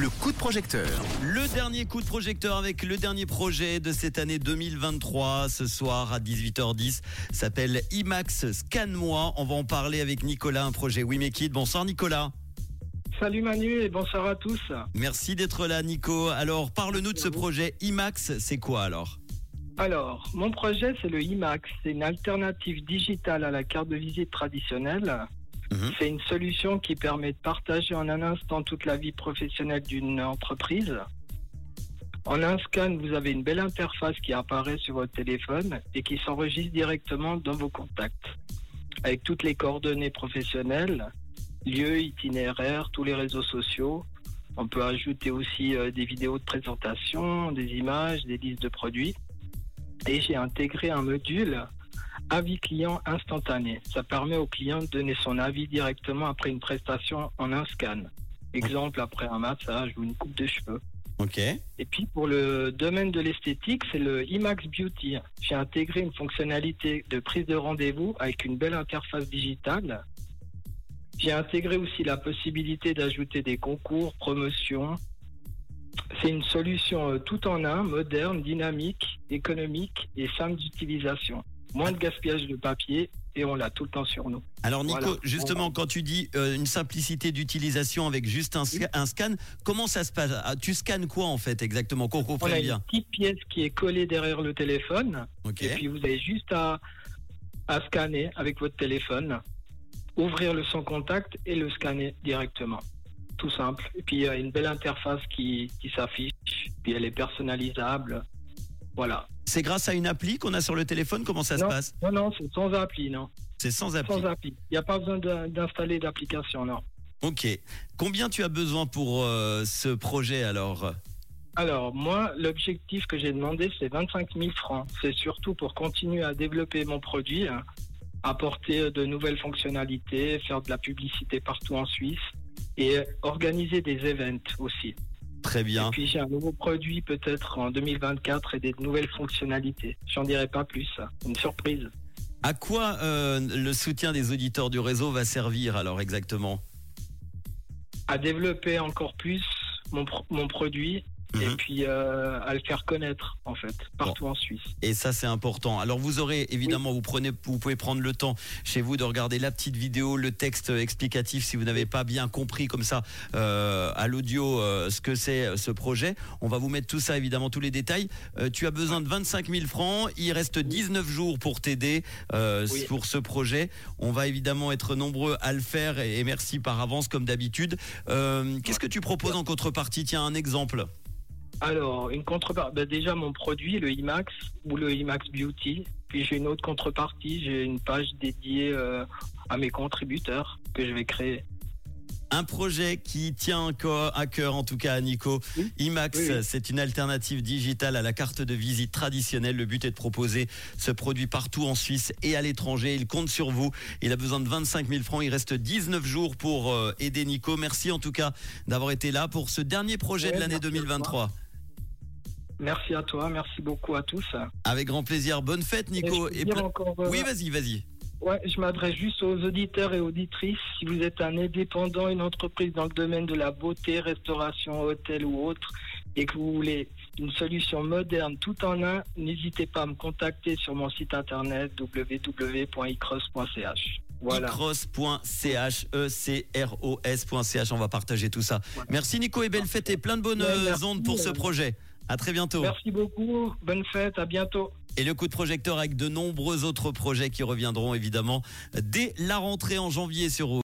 le coup de projecteur. Le dernier coup de projecteur avec le dernier projet de cette année 2023 ce soir à 18h10 s'appelle IMAX Scan-moi. On va en parler avec Nicolas, un projet We Make It. Bonsoir Nicolas. Salut Manu et bonsoir à tous. Merci d'être là Nico. Alors parle-nous de ce projet IMAX, c'est quoi alors? Alors, mon projet c'est le IMAX, c'est une alternative digitale à la carte de visite traditionnelle. Mhm. C'est une solution qui permet de partager en un instant toute la vie professionnelle d'une entreprise. En un scan, vous avez une belle interface qui apparaît sur votre téléphone et qui s'enregistre directement dans vos contacts, avec toutes les coordonnées professionnelles, lieux, itinéraires, tous les réseaux sociaux. On peut ajouter aussi euh, des vidéos de présentation, des images, des listes de produits. Et j'ai intégré un module avis client instantané. Ça permet au client de donner son avis directement après une prestation en un scan. Exemple, après un massage ou une coupe de cheveux. Ok. Et puis pour le domaine de l'esthétique, c'est le IMAX Beauty. J'ai intégré une fonctionnalité de prise de rendez-vous avec une belle interface digitale. J'ai intégré aussi la possibilité d'ajouter des concours, promotions. C'est une solution euh, tout en un, moderne, dynamique, économique et simple d'utilisation. Moins de gaspillage de papier et on l'a tout le temps sur nous. Alors Nico, Voilà. justement quand tu dis euh, une simplicité d'utilisation avec juste un, sca- un scan, comment ça se passe? Ah, Tu scannes quoi en fait exactement? Qu'on On a comprenne une bien. petite pièce qui est collée derrière le téléphone. Ok. Et puis vous avez juste à, à scanner avec votre téléphone, ouvrir le son contact et le scanner directement. Tout simple. Et puis il y a une belle interface qui, qui s'affiche, puis elle est personnalisable. Voilà. C'est grâce à une appli qu'on a sur le téléphone Comment ça se passe non, non, c'est sans appli, non. C'est sans appli. Sans appli. Il n'y a pas besoin d'in- d'installer d'application, non. Ok. Combien tu as besoin pour euh, ce projet alors? Alors, moi, l'objectif que j'ai demandé, c'est 25 000 francs. C'est surtout pour continuer à développer mon produit, hein, apporter de nouvelles fonctionnalités, faire de la publicité partout en Suisse et organiser des events aussi. Très bien. Et puis, j'ai un nouveau produit peut-être en 2024 et des nouvelles fonctionnalités. J'en dirai pas plus. Une surprise. À quoi euh, le soutien des auditeurs du réseau va servir alors exactement? À développer encore plus mon, pro- mon produit et Mhm. puis euh, à le faire connaître, en fait, partout en Suisse. Et ça, c'est important. Alors, vous aurez évidemment, vous prenez, vous pouvez prendre le temps chez vous de regarder la petite vidéo, le texte explicatif si vous n'avez pas bien compris comme ça euh, à l'audio euh, ce que c'est euh, ce projet. On va vous mettre tout ça, évidemment, tous les détails. Euh, tu as besoin de 25 000 francs. Il reste 19 jours pour t'aider euh, Oui. pour ce projet. On va évidemment être nombreux à le faire et, et merci par avance comme d'habitude. Euh, Qu'est-ce que tu proposes en contrepartie? Tiens, un exemple. Alors, une contrepartie, ben déjà mon produit, le IMAX ou le IMAX Beauty. Puis j'ai une autre contrepartie, j'ai une page dédiée euh, à mes contributeurs que je vais créer. Un projet qui tient encore à cœur, en tout cas à Nico. Oui. IMAX, Oui, c'est une alternative digitale à la carte de visite traditionnelle. Le but est de proposer ce produit partout en Suisse et à l'étranger. Il compte sur vous. Il a besoin de 25 000 francs. Il reste 19 jours pour euh, aider Nico. Merci en tout cas d'avoir été là pour ce dernier projet de l'année merci à 2023. Merci à toi, merci beaucoup à tous. Avec grand plaisir. Bonne fête, Nico. Et Et ple- encore, euh, Oui, vas-y, vas-y. ouais, je m'adresse juste aux auditeurs et auditrices. Si vous êtes un indépendant, une entreprise dans le domaine de la beauté, restauration, hôtel ou autre, et que vous voulez une solution moderne tout en un, n'hésitez pas à me contacter sur mon site internet www.icross.ch. Voilà. Ecros.ch, E-C-R-O-S.ch. On va partager tout ça. Voilà. Merci Nico et belle fête et plein de bonnes Ouais, euh, ondes pour ce projet. À très bientôt. Merci beaucoup. Bonne fête. À bientôt. Et le coup de projecteur avec de nombreux autres projets qui reviendront évidemment dès la rentrée en janvier sur.